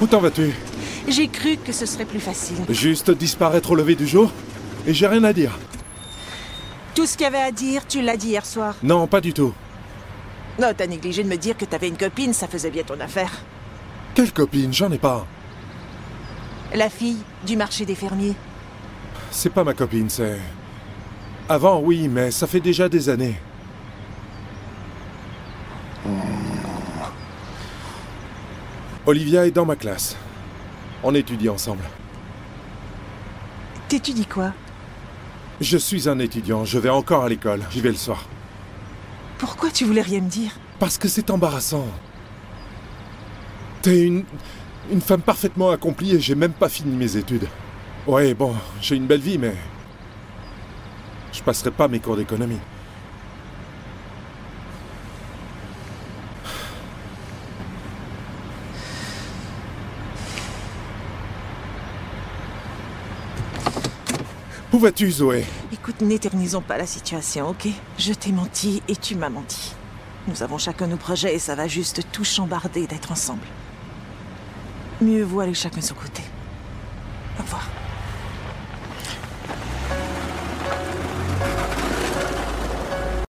Où t'en vas-tu J'ai cru que ce serait plus facile. Juste disparaître au lever du jour Et j'ai rien à dire. Tout ce qu'il y avait à dire, tu l'as dit hier soir. Non, pas du tout. Non, t'as négligé de me dire que t'avais une copine, ça faisait bien ton affaire. Quelle copine? J'en ai pas. La fille du marché des fermiers. C'est pas ma copine, c'est... Avant, oui, mais ça fait déjà des années. Olivia est dans ma classe. On étudie ensemble. T'étudies quoi? Je suis un étudiant, je vais encore à l'école. J'y vais le soir. Pourquoi tu voulais rien me dire? Parce que c'est embarrassant. T'es une... une femme parfaitement accomplie et j'ai même pas fini mes études. Ouais, bon, j'ai une belle vie, mais... Je passerai pas mes cours d'économie. Où vas-tu, Zoé? Écoute, n'éternisons pas la situation, ok? Je t'ai menti et tu m'as menti. Nous avons chacun nos projets et ça va juste tout chambarder d'être ensemble. Mieux vaut aller chacun de son côté.